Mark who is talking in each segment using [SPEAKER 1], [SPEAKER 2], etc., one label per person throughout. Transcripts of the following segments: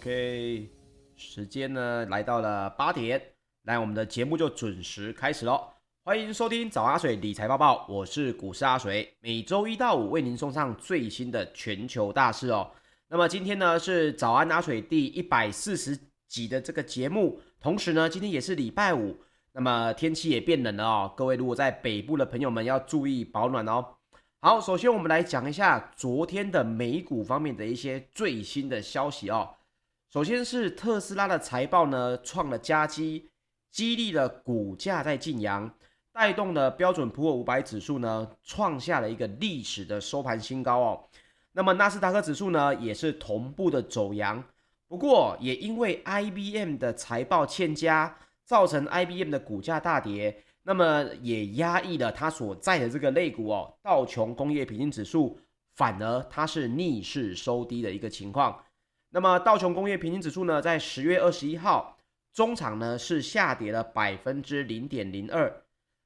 [SPEAKER 1] OK，时间呢来到了八点，来我们的节目就准时开始喽。欢迎收听早阿水理财报报，我是股市阿水，每周一到五为您送上最新的全球大事哦。那么今天呢是早安阿水第一百四十集的这个节目，同时呢今天也是礼拜五，那么天气也变冷了哦，各位如果在北部的朋友们要注意保暖哦。好，首先我们来讲一下昨天的美股方面的一些最新的消息哦。首先是特斯拉的财报呢创了佳绩，激励了股价在进扬，带动了标准普尔五百指数呢创下了一个历史的收盘新高哦。那么纳斯达克指数呢也是同步的走扬，不过也因为 IBM 的财报欠佳，造成 IBM 的股价大跌。那么也压抑了它所在的这个类股哦，道琼工业平均指数反而它是逆势收低的一个情况。那么道琼工业平均指数呢，在十月二十一号中场呢是下跌了百分之零点零二，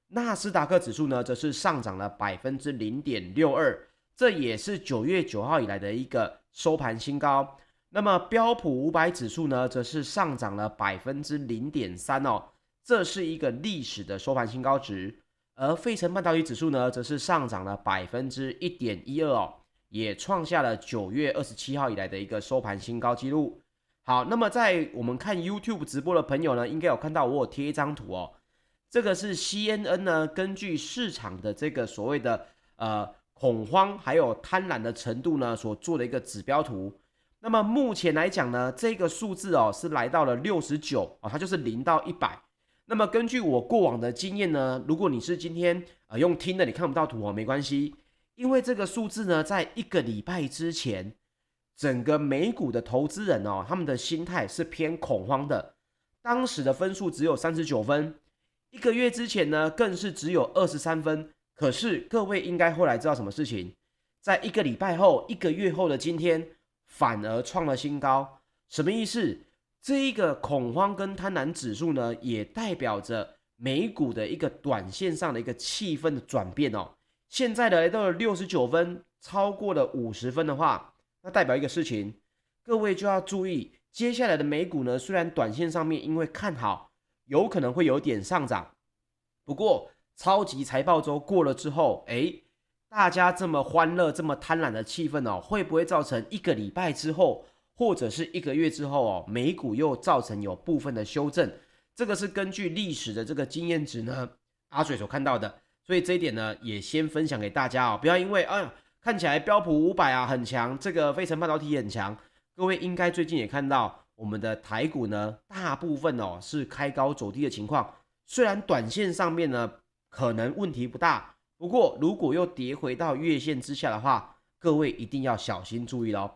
[SPEAKER 1] 纳斯达克指数呢则是上涨了百分之零点六二，这也是九月九号以来的一个收盘新高。那么标普五百指数呢，则是上涨了百分之零点三哦。这是一个历史的收盘新高值，而费城半导体指数呢，则是上涨了百分之一点一二哦，也创下了九月二十七号以来的一个收盘新高纪录。好，那么在我们看 YouTube 直播的朋友呢，应该有看到我有贴一张图哦，这个是 CNN 呢，根据市场的这个所谓的呃恐慌还有贪婪的程度呢，所做的一个指标图。那么目前来讲呢，这个数字哦是来到了六十九哦，它就是零到一百。那么根据我过往的经验呢，如果你是今天呃用听的，你看不到图哦，没关系，因为这个数字呢，在一个礼拜之前，整个美股的投资人哦，他们的心态是偏恐慌的，当时的分数只有三十九分，一个月之前呢，更是只有二十三分。可是各位应该后来知道什么事情，在一个礼拜后，一个月后的今天，反而创了新高，什么意思？这一个恐慌跟贪婪指数呢，也代表着美股的一个短线上的一个气氛的转变哦。现在的来到了六十九分，超过了五十分的话，那代表一个事情，各位就要注意，接下来的美股呢，虽然短线上面因为看好，有可能会有点上涨，不过超级财报周过了之后，诶，大家这么欢乐、这么贪婪的气氛哦，会不会造成一个礼拜之后？或者是一个月之后哦，美股又造成有部分的修正，这个是根据历史的这个经验值呢，阿水所看到的，所以这一点呢也先分享给大家哦，不要因为哎看起来标普五百啊很强，这个费城半导体也很强，各位应该最近也看到我们的台股呢，大部分哦是开高走低的情况，虽然短线上面呢可能问题不大，不过如果又跌回到月线之下的话，各位一定要小心注意喽。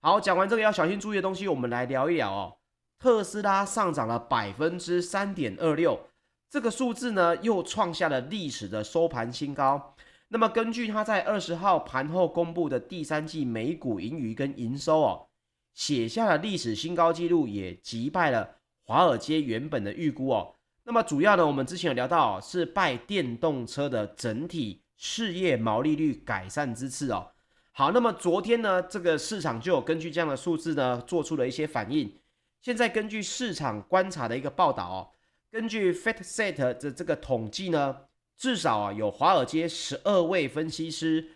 [SPEAKER 1] 好，讲完这个要小心注意的东西，我们来聊一聊哦。特斯拉上涨了百分之三点二六，这个数字呢又创下了历史的收盘新高。那么根据它在二十号盘后公布的第三季每股盈余跟营收哦，写下了历史新高纪录，也击败了华尔街原本的预估哦。那么主要呢，我们之前有聊到是拜电动车的整体事业毛利率改善之赐哦。好，那么昨天呢，这个市场就有根据这样的数字呢，做出了一些反应。现在根据市场观察的一个报道哦，根据 FactSet 的这个统计呢，至少啊有华尔街十二位分析师，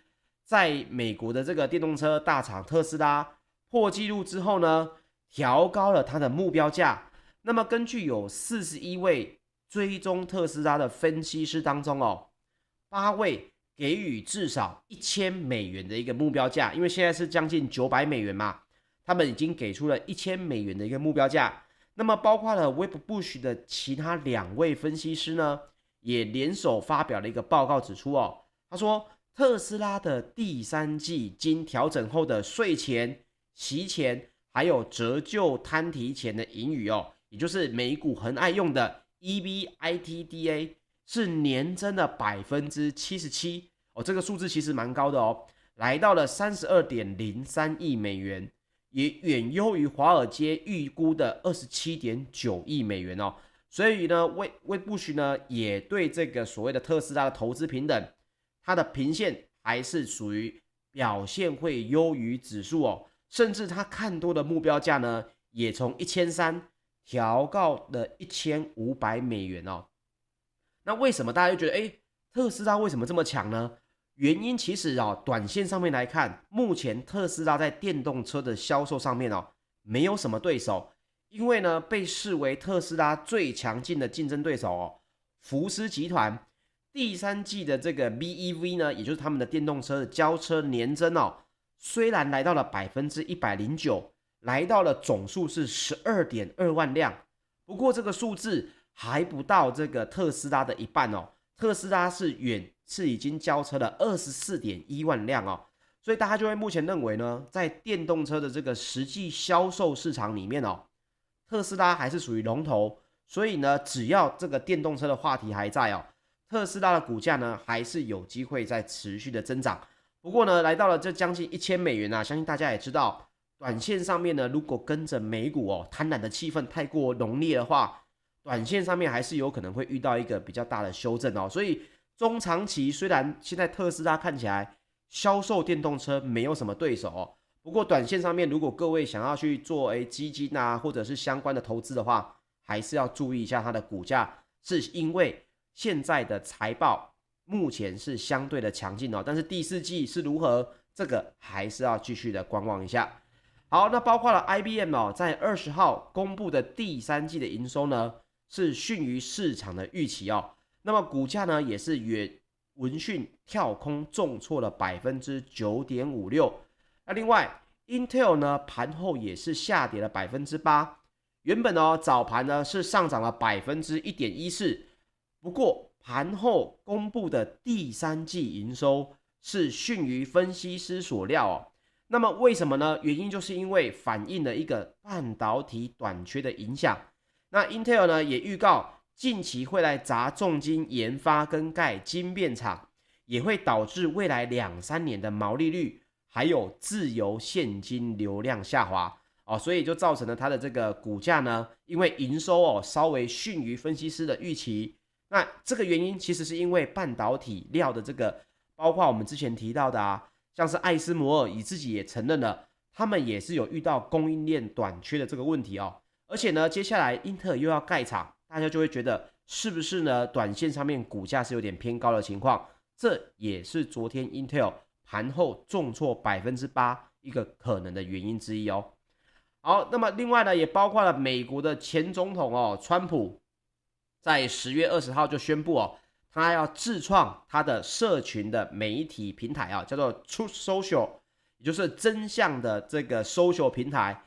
[SPEAKER 1] 在美国的这个电动车大厂特斯拉破纪录之后呢，调高了它的目标价。那么根据有四十一位追踪特斯拉的分析师当中哦，八位。给予至少一千美元的一个目标价，因为现在是将近九百美元嘛，他们已经给出了一千美元的一个目标价。那么包括了 Web Bush 的其他两位分析师呢，也联手发表了一个报告，指出哦，他说特斯拉的第三季经调整后的税前、息前还有折旧摊提前的盈余哦，也就是美股很爱用的 EBITDA。是年增的百分之七十七哦，这个数字其实蛮高的哦，来到了三十二点零三亿美元，也远优于华尔街预估的二十七点九亿美元哦。所以呢，魏魏布许呢也对这个所谓的特斯拉的投资平等，它的平线还是属于表现会优于指数哦，甚至他看多的目标价呢也从一千三调高了一千五百美元哦。那为什么大家就觉得，哎，特斯拉为什么这么强呢？原因其实啊，短线上面来看，目前特斯拉在电动车的销售上面哦，没有什么对手，因为呢，被视为特斯拉最强劲的竞争对手哦，福斯集团第三季的这个 BEV 呢，也就是他们的电动车的交车年增哦，虽然来到了百分之一百零九，来到了总数是十二点二万辆，不过这个数字还不到这个特斯拉的一半哦，特斯拉是远。是已经交车了二十四点一万辆哦，所以大家就会目前认为呢，在电动车的这个实际销售市场里面哦，特斯拉还是属于龙头，所以呢，只要这个电动车的话题还在哦，特斯拉的股价呢还是有机会在持续的增长。不过呢，来到了这将近一千美元啊，相信大家也知道，短线上面呢，如果跟着美股哦，贪婪的气氛太过浓烈的话，短线上面还是有可能会遇到一个比较大的修正哦，所以。中长期虽然现在特斯拉看起来销售电动车没有什么对手哦，不过短线上面如果各位想要去做诶基金啊，或者是相关的投资的话，还是要注意一下它的股价，是因为现在的财报目前是相对的强劲哦，但是第四季是如何，这个还是要继续的观望一下。好，那包括了 IBM 哦，在二十号公布的第三季的营收呢，是逊于市场的预期哦。那么股价呢，也是远闻讯跳空重挫了百分之九点五六。那另外，Intel 呢盘后也是下跌了百分之八。原本呢早盘呢是上涨了百分之一点一四，不过盘后公布的第三季营收是逊于分析师所料哦。那么为什么呢？原因就是因为反映了一个半导体短缺的影响。那 Intel 呢也预告。近期会来砸重金研发跟盖晶片厂，也会导致未来两三年的毛利率还有自由现金流量下滑哦，所以就造成了它的这个股价呢，因为营收哦稍微逊于分析师的预期。那这个原因其实是因为半导体料的这个，包括我们之前提到的啊，像是艾斯摩尔以自己也承认了，他们也是有遇到供应链短缺的这个问题哦，而且呢，接下来英特尔又要盖厂。大家就会觉得是不是呢？短线上面股价是有点偏高的情况，这也是昨天 Intel 盘后重挫百分之八一个可能的原因之一哦。好，那么另外呢，也包括了美国的前总统哦，川普，在十月二十号就宣布哦，他要自创他的社群的媒体平台啊，叫做 Truth Social，也就是真相的这个 social 平台。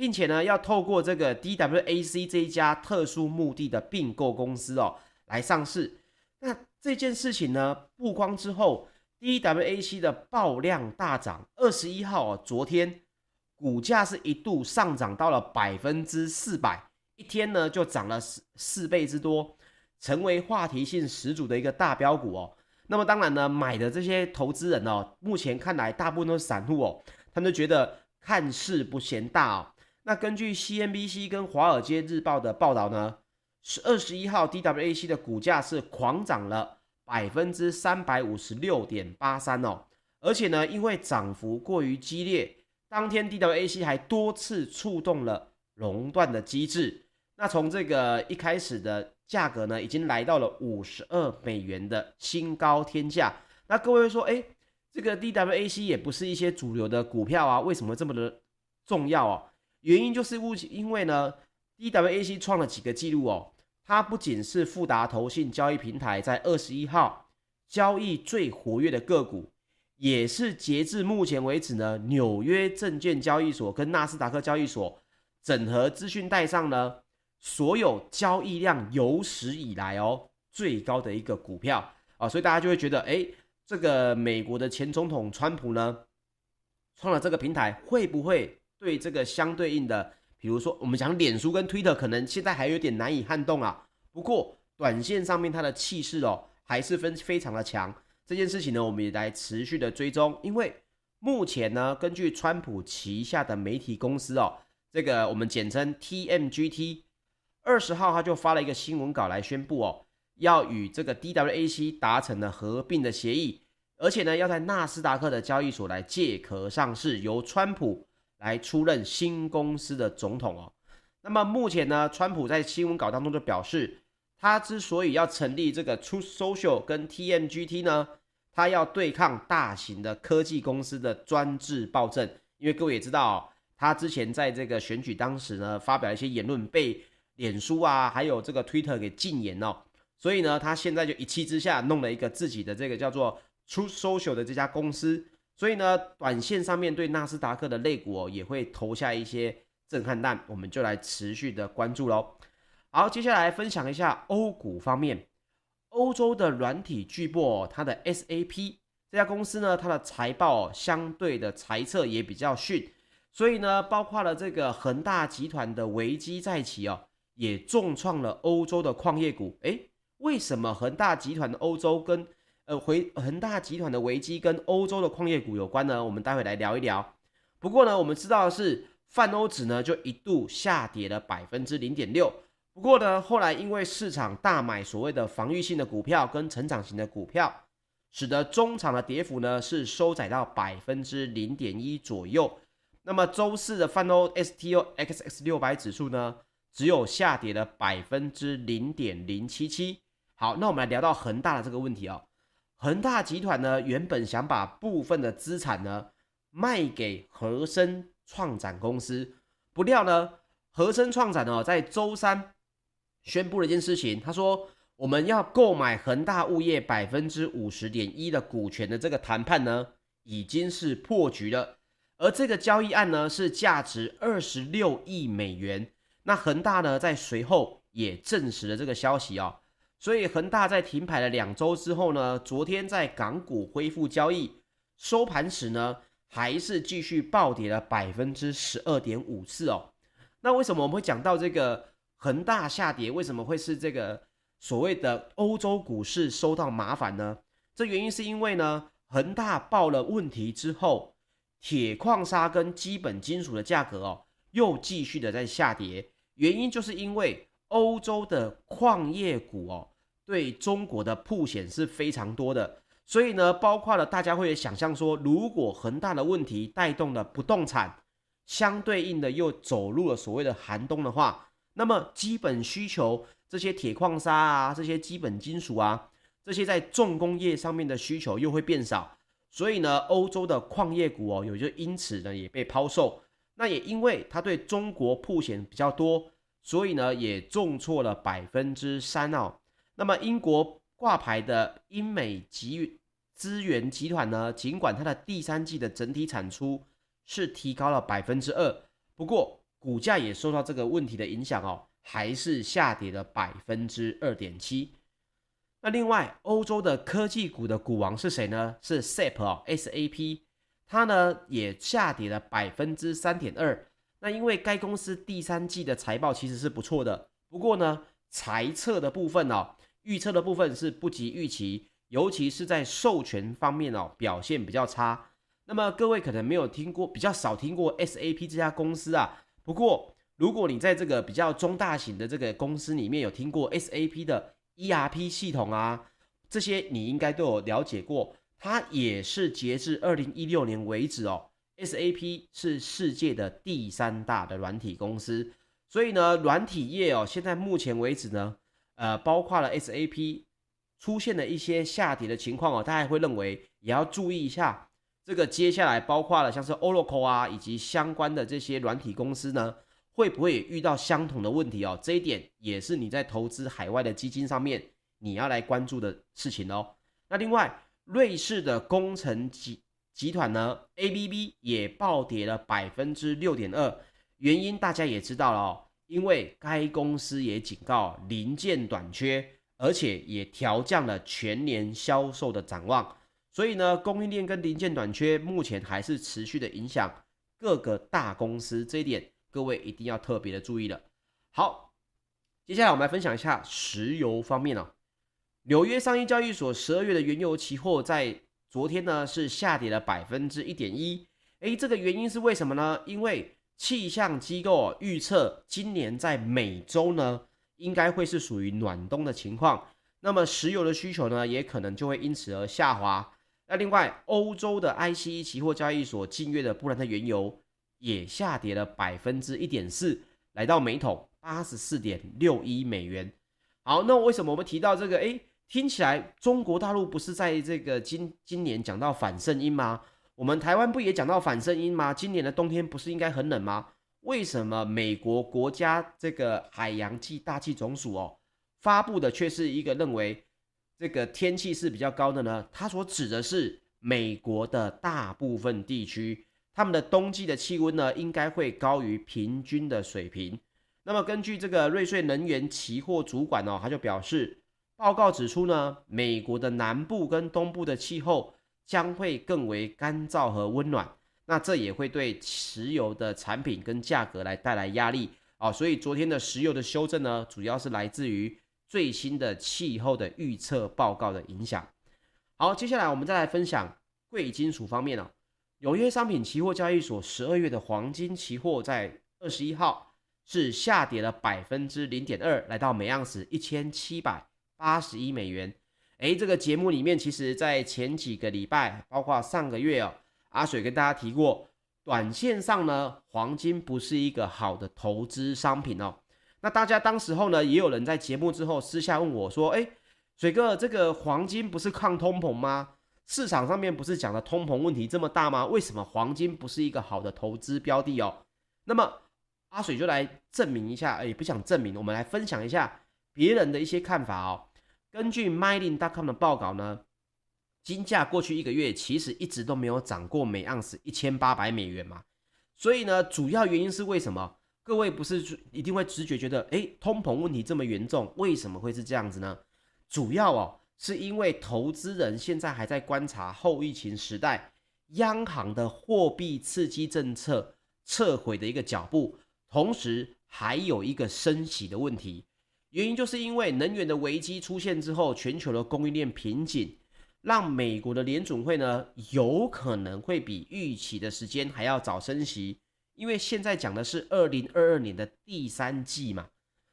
[SPEAKER 1] 并且呢，要透过这个 DWAC 这一家特殊目的的并购公司哦，来上市。那这件事情呢，曝光之后，DWAC 的爆量大涨。二十一号哦，昨天股价是一度上涨到了百分之四百，一天呢就涨了四四倍之多，成为话题性十足的一个大标股哦。那么当然呢，买的这些投资人哦，目前看来大部分都是散户哦，他们就觉得看势不嫌大哦。那根据 CNBC 跟华尔街日报的报道呢，是二十一号 DWAC 的股价是狂涨了百分之三百五十六点八三哦，而且呢，因为涨幅过于激烈，当天 DWAC 还多次触动了熔断的机制。那从这个一开始的价格呢，已经来到了五十二美元的新高天价。那各位说，哎，这个 DWAC 也不是一些主流的股票啊，为什么这么的重要哦？原因就是因为呢，DWAC 创了几个记录哦。它不仅是富达投信交易平台在二十一号交易最活跃的个股，也是截至目前为止呢，纽约证券交易所跟纳斯达克交易所整合资讯带上呢，所有交易量有史以来哦最高的一个股票啊，所以大家就会觉得，哎，这个美国的前总统川普呢，创了这个平台会不会？对这个相对应的，比如说我们讲脸书跟 Twitter，可能现在还有点难以撼动啊。不过短线上面它的气势哦，还是分非常的强。这件事情呢，我们也来持续的追踪。因为目前呢，根据川普旗下的媒体公司哦，这个我们简称 TMGT，二十号他就发了一个新闻稿来宣布哦，要与这个 DWAC 达成了合并的协议，而且呢，要在纳斯达克的交易所来借壳上市，由川普。来出任新公司的总统哦。那么目前呢，川普在新闻稿当中就表示，他之所以要成立这个 Truth Social 跟 TMGT 呢，他要对抗大型的科技公司的专制暴政。因为各位也知道，他之前在这个选举当时呢，发表一些言论被脸书啊，还有这个 Twitter 给禁言哦。所以呢，他现在就一气之下弄了一个自己的这个叫做 Truth Social 的这家公司。所以呢，短线上面对纳斯达克的类股哦，也会投下一些震撼弹，我们就来持续的关注喽。好，接下来分享一下欧股方面，欧洲的软体巨擘它的 SAP 这家公司呢，它的财报相对的财测也比较逊，所以呢，包括了这个恒大集团的危机再起哦，也重创了欧洲的矿业股。诶为什么恒大集团的欧洲跟呃回恒大集团的危机跟欧洲的矿业股有关呢？我们待会来聊一聊。不过呢，我们知道的是泛欧指呢就一度下跌了百分之零点六。不过呢，后来因为市场大买所谓的防御性的股票跟成长型的股票，使得中场的跌幅呢是收窄到百分之零点一左右。那么周四的泛欧 STOXX 六百指数呢，只有下跌了百分之零点零七七。好，那我们来聊到恒大的这个问题哦。恒大集团呢，原本想把部分的资产呢卖给和生创展公司，不料呢，和生创展呢在周三宣布了一件事情，他说我们要购买恒大物业百分之五十点一的股权的这个谈判呢已经是破局了，而这个交易案呢是价值二十六亿美元。那恒大呢在随后也证实了这个消息哦。所以恒大在停牌了两周之后呢，昨天在港股恢复交易，收盘时呢还是继续暴跌了百分之十二点五四哦。那为什么我们会讲到这个恒大下跌？为什么会是这个所谓的欧洲股市受到麻烦呢？这原因是因为呢，恒大爆了问题之后，铁矿砂跟基本金属的价格哦又继续的在下跌，原因就是因为欧洲的矿业股哦。对中国的曝险是非常多的，所以呢，包括了大家会想象说，如果恒大的问题带动了不动产，相对应的又走入了所谓的寒冬的话，那么基本需求这些铁矿砂啊，这些基本金属啊，这些在重工业上面的需求又会变少，所以呢，欧洲的矿业股哦，也就因此呢也被抛售。那也因为它对中国曝险比较多，所以呢也重挫了百分之三哦。那么英国挂牌的英美集资源集团呢，尽管它的第三季的整体产出是提高了百分之二，不过股价也受到这个问题的影响哦，还是下跌了百分之二点七。那另外，欧洲的科技股的股王是谁呢？是 SAP 哦，SAP，它呢也下跌了百分之三点二。那因为该公司第三季的财报其实是不错的，不过呢，财测的部分哦。预测的部分是不及预期，尤其是在授权方面哦，表现比较差。那么各位可能没有听过，比较少听过 SAP 这家公司啊。不过如果你在这个比较中大型的这个公司里面有听过 SAP 的 ERP 系统啊，这些你应该都有了解过。它也是截至二零一六年为止哦，SAP 是世界的第三大的软体公司。所以呢，软体业哦，现在目前为止呢。呃，包括了 SAP 出现了一些下跌的情况哦，大家会认为也要注意一下。这个接下来包括了像是 Oracle 啊，以及相关的这些软体公司呢，会不会遇到相同的问题哦？这一点也是你在投资海外的基金上面你要来关注的事情哦。那另外，瑞士的工程集集团呢，ABB 也暴跌了百分之六点二，原因大家也知道了哦。因为该公司也警告零件短缺，而且也调降了全年销售的展望，所以呢，供应链跟零件短缺目前还是持续的影响各个大公司，这一点各位一定要特别的注意了。好，接下来我们来分享一下石油方面哦。纽约商业交易所十二月的原油期货在昨天呢是下跌了百分之一点一，诶，这个原因是为什么呢？因为气象机构预测，今年在美洲呢，应该会是属于暖冬的情况。那么石油的需求呢，也可能就会因此而下滑。那另外，欧洲的 ICE 期货交易所近月的布兰特原油也下跌了百分之一点四，来到每桶八十四点六一美元。好，那为什么我们提到这个？诶，听起来中国大陆不是在这个今今年讲到反圣婴吗？我们台湾不也讲到反声音吗？今年的冬天不是应该很冷吗？为什么美国国家这个海洋暨大气总署哦发布的却是一个认为这个天气是比较高的呢？它所指的是美国的大部分地区，他们的冬季的气温呢应该会高于平均的水平。那么根据这个瑞穗能源期货主管哦，他就表示，报告指出呢，美国的南部跟东部的气候将会更为干燥和温暖。那这也会对石油的产品跟价格来带来压力啊，所以昨天的石油的修正呢，主要是来自于最新的气候的预测报告的影响。好，接下来我们再来分享贵金属方面哦，纽约商品期货交易所十二月的黄金期货在二十一号是下跌了百分之零点二，来到每盎司一千七百八十一美元。诶，这个节目里面其实在前几个礼拜，包括上个月哦。阿水跟大家提过，短线上呢，黄金不是一个好的投资商品哦。那大家当时候呢，也有人在节目之后私下问我说：“诶，水哥，这个黄金不是抗通膨吗？市场上面不是讲的通膨问题这么大吗？为什么黄金不是一个好的投资标的哦？”那么阿水就来证明一下，诶，不想证明，我们来分享一下别人的一些看法哦。根据 Mining.com 的报告呢。金价过去一个月其实一直都没有涨过每盎司一千八百美元嘛，所以呢，主要原因是为什么？各位不是一定会直觉觉得，诶，通膨问题这么严重，为什么会是这样子呢？主要哦，是因为投资人现在还在观察后疫情时代央行的货币刺激政策撤回的一个脚步，同时还有一个升息的问题，原因就是因为能源的危机出现之后，全球的供应链瓶颈。让美国的联准会呢，有可能会比预期的时间还要早升息，因为现在讲的是二零二二年的第三季嘛。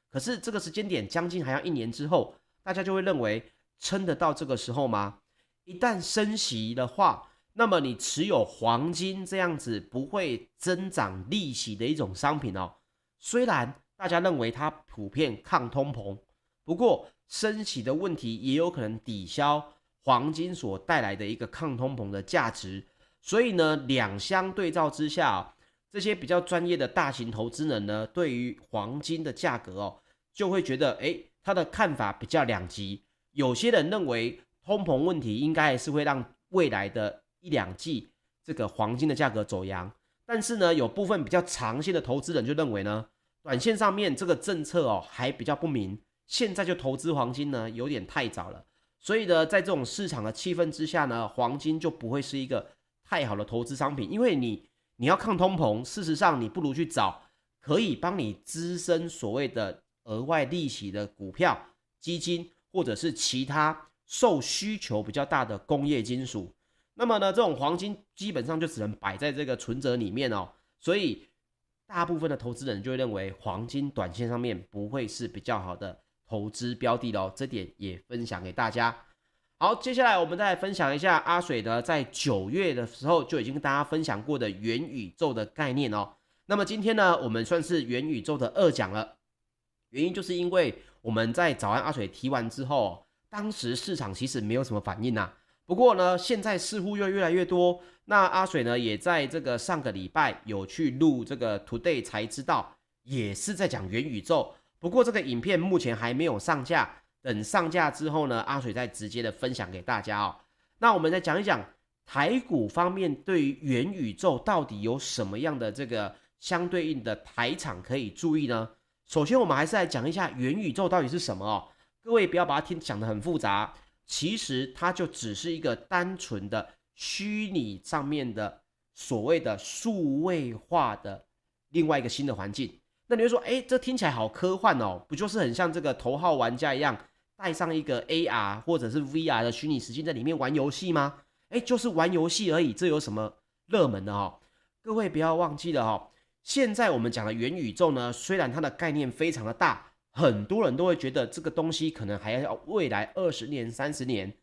[SPEAKER 1] 可是这个时间点将近还要一年之后，大家就会认为撑得到这个时候吗？一旦升息的话，那么你持有黄金这样子不会增长利息的一种商品哦，虽然大家认为它普遍抗通膨，不过升息的问题也有可能抵消。黄金所带来的一个抗通膨的价值，所以呢，两相对照之下，这些比较专业的大型投资人呢，对于黄金的价格哦，就会觉得，诶，他的看法比较两极。有些人认为通膨问题应该还是会让未来的一两季这个黄金的价格走扬，但是呢，有部分比较长线的投资人就认为呢，短线上面这个政策哦还比较不明，现在就投资黄金呢有点太早了。所以呢，在这种市场的气氛之下呢，黄金就不会是一个太好的投资商品，因为你你要抗通膨，事实上你不如去找可以帮你滋生所谓的额外利息的股票、基金，或者是其他受需求比较大的工业金属。那么呢，这种黄金基本上就只能摆在这个存折里面哦。所以大部分的投资人就会认为黄金短线上面不会是比较好的。投资标的喽，这点也分享给大家。好，接下来我们再来分享一下阿水的在九月的时候就已经跟大家分享过的元宇宙的概念哦。那么今天呢，我们算是元宇宙的二讲了。原因就是因为我们在早安阿水提完之后，当时市场其实没有什么反应呐。不过呢，现在似乎又越来越多。那阿水呢，也在这个上个礼拜有去录这个 Today 才知道，也是在讲元宇宙。不过这个影片目前还没有上架，等上架之后呢，阿水再直接的分享给大家哦。那我们再讲一讲台股方面对于元宇宙到底有什么样的这个相对应的台厂可以注意呢？首先，我们还是来讲一下元宇宙到底是什么哦。各位不要把它听讲得很复杂，其实它就只是一个单纯的虚拟上面的所谓的数位化的另外一个新的环境。那你会说，哎，这听起来好科幻哦，不就是很像这个头号玩家一样，带上一个 AR 或者是 VR 的虚拟实境在里面玩游戏吗？哎，就是玩游戏而已，这有什么热门的哦？各位不要忘记了哦，现在我们讲的元宇宙呢，虽然它的概念非常的大，很多人都会觉得这个东西可能还要未来二十年、三十年，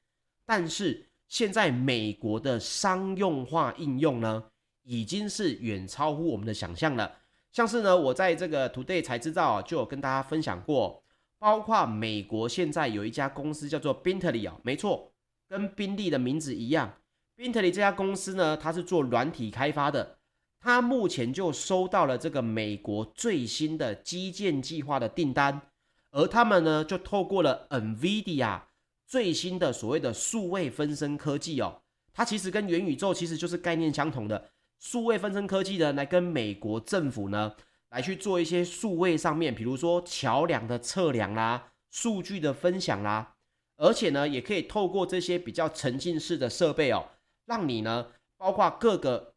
[SPEAKER 1] 但是现在美国的商用化应用呢，已经是远超乎我们的想象了。像是呢，我在这个 Today 才知道就有跟大家分享过，包括美国现在有一家公司叫做 Bentley 啊，没错，跟宾利的名字一样。Bentley 这家公司呢，它是做软体开发的，他目前就收到了这个美国最新的基建计划的订单，而他们呢，就透过了 NVIDIA 最新的所谓的数位分身科技哦，它其实跟元宇宙其实就是概念相同的。数位分身科技呢，来跟美国政府呢，来去做一些数位上面，比如说桥梁的测量啦、数据的分享啦，而且呢，也可以透过这些比较沉浸式的设备哦，让你呢，包括各个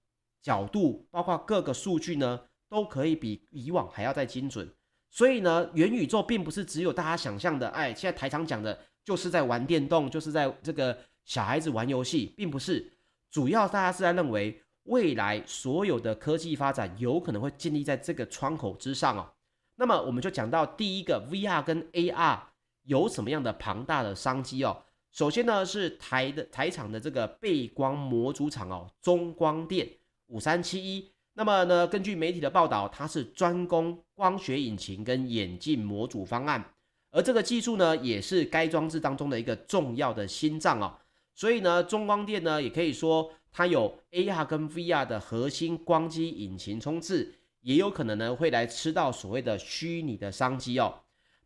[SPEAKER 1] 角度，包括各个数据呢，都可以比以往还要再精准。所以呢，元宇宙并不是只有大家想象的，哎，现在台厂讲的就是在玩电动，就是在这个小孩子玩游戏，并不是，主要大家是在认为。未来所有的科技发展有可能会建立在这个窗口之上哦。那么我们就讲到第一个 VR 跟 AR 有什么样的庞大的商机哦。首先呢是台的台厂的这个背光模组厂哦，中光电五三七一。那么呢，根据媒体的报道，它是专攻光学引擎跟眼镜模组方案，而这个技术呢也是该装置当中的一个重要的心脏哦。所以呢，中光电呢也可以说。它有 AR 跟 VR 的核心光机引擎冲刺，也有可能呢会来吃到所谓的虚拟的商机哦。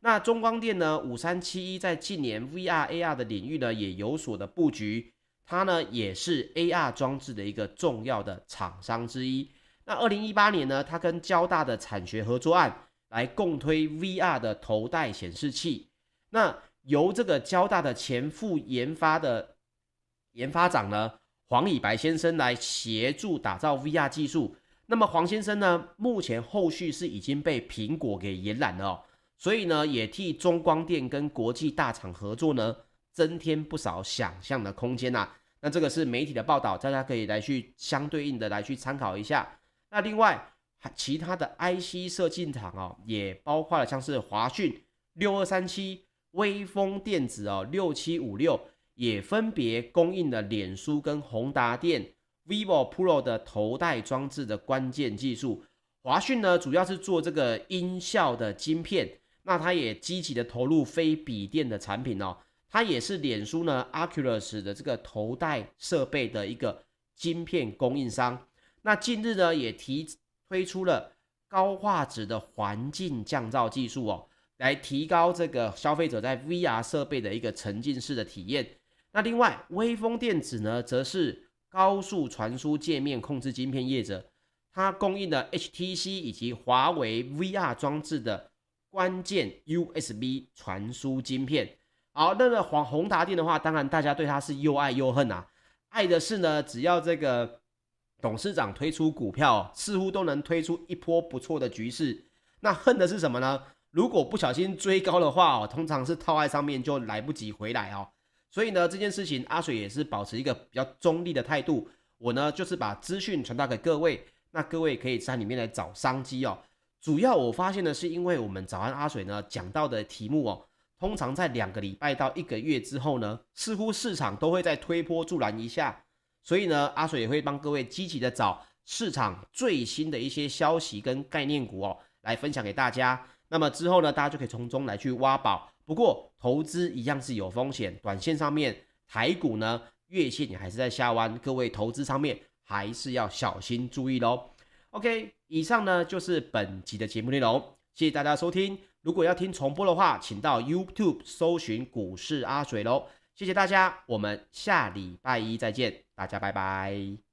[SPEAKER 1] 那中光电呢，五三七一在近年 VR AR 的领域呢也有所的布局，它呢也是 AR 装置的一个重要的厂商之一。那二零一八年呢，它跟交大的产学合作案来共推 VR 的头戴显示器，那由这个交大的前副研发的研发长呢。黄以白先生来协助打造 VR 技术，那么黄先生呢，目前后续是已经被苹果给延揽了哦，所以呢，也替中光电跟国际大厂合作呢，增添不少想象的空间呐。那这个是媒体的报道，大家可以来去相对应的来去参考一下。那另外还其他的 IC 设计厂哦，也包括了像是华讯六二三七、微风电子哦六七五六。也分别供应了脸书跟宏达电、vivo Pro 的头戴装置的关键技术。华讯呢，主要是做这个音效的晶片，那它也积极的投入非笔电的产品哦。它也是脸书呢 Oculus 的这个头戴设备的一个晶片供应商。那近日呢，也提推出了高画质的环境降噪技术哦，来提高这个消费者在 VR 设备的一个沉浸式的体验。那另外，威锋电子呢，则是高速传输界面控制晶片业者，它供应了 HTC 以及华为 VR 装置的关键 USB 传输晶片。好，那个宏宏达电的话，当然大家对它是又爱又恨啊。爱的是呢，只要这个董事长推出股票，似乎都能推出一波不错的局势。那恨的是什么呢？如果不小心追高的话哦，通常是套在上面就来不及回来哦。所以呢，这件事情阿水也是保持一个比较中立的态度。我呢，就是把资讯传达给各位，那各位可以在里面来找商机哦。主要我发现的是，因为我们早安阿水呢讲到的题目哦，通常在两个礼拜到一个月之后呢，似乎市场都会再推波助澜一下。所以呢，阿水也会帮各位积极的找市场最新的一些消息跟概念股哦，来分享给大家。那么之后呢，大家就可以从中来去挖宝。不过投资一样是有风险，短线上面台股呢，月线也还是在下弯，各位投资上面还是要小心注意喽。OK，以上呢就是本集的节目内容，谢谢大家收听。如果要听重播的话，请到 YouTube 搜寻股市阿水喽。谢谢大家，我们下礼拜一再见，大家拜拜。